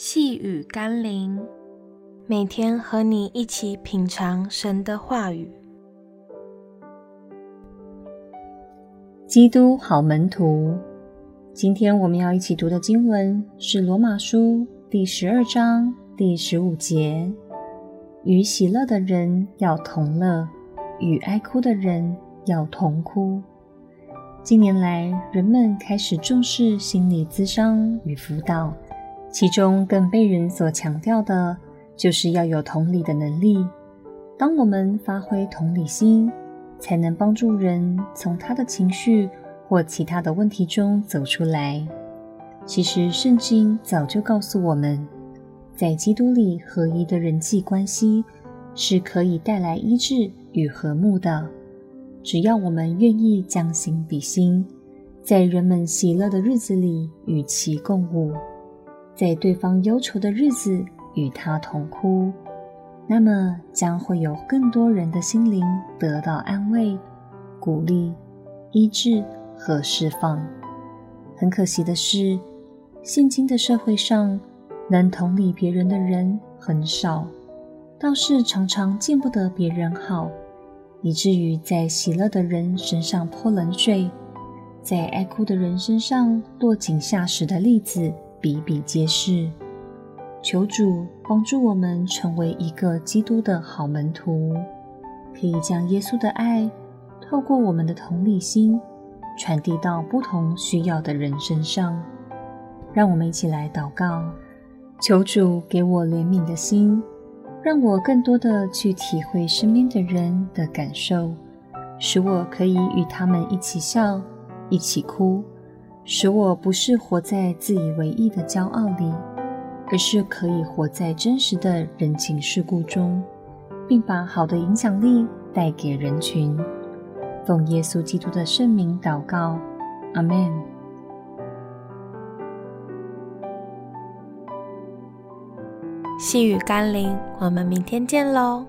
细雨甘霖，每天和你一起品尝神的话语。基督好门徒，今天我们要一起读的经文是《罗马书》第十二章第十五节：“与喜乐的人要同乐，与哀哭的人要同哭。”近年来，人们开始重视心理咨商与辅导。其中更被人所强调的，就是要有同理的能力。当我们发挥同理心，才能帮助人从他的情绪或其他的问题中走出来。其实，圣经早就告诉我们，在基督里合一的人际关系是可以带来医治与和睦的。只要我们愿意将心比心，在人们喜乐的日子里与其共舞。在对方忧愁的日子与他同哭，那么将会有更多人的心灵得到安慰、鼓励、医治和释放。很可惜的是，现今的社会上能同理别人的人很少，倒是常常见不得别人好，以至于在喜乐的人身上泼冷水，在爱哭的人身上落井下石的例子。比比皆是，求主帮助我们成为一个基督的好门徒，可以将耶稣的爱透过我们的同理心传递到不同需要的人身上。让我们一起来祷告，求主给我怜悯的心，让我更多的去体会身边的人的感受，使我可以与他们一起笑，一起哭。使我不是活在自以为意的骄傲里，而是可以活在真实的人情世故中，并把好的影响力带给人群。奉耶稣基督的圣名祷告，阿们。细雨甘霖，我们明天见喽。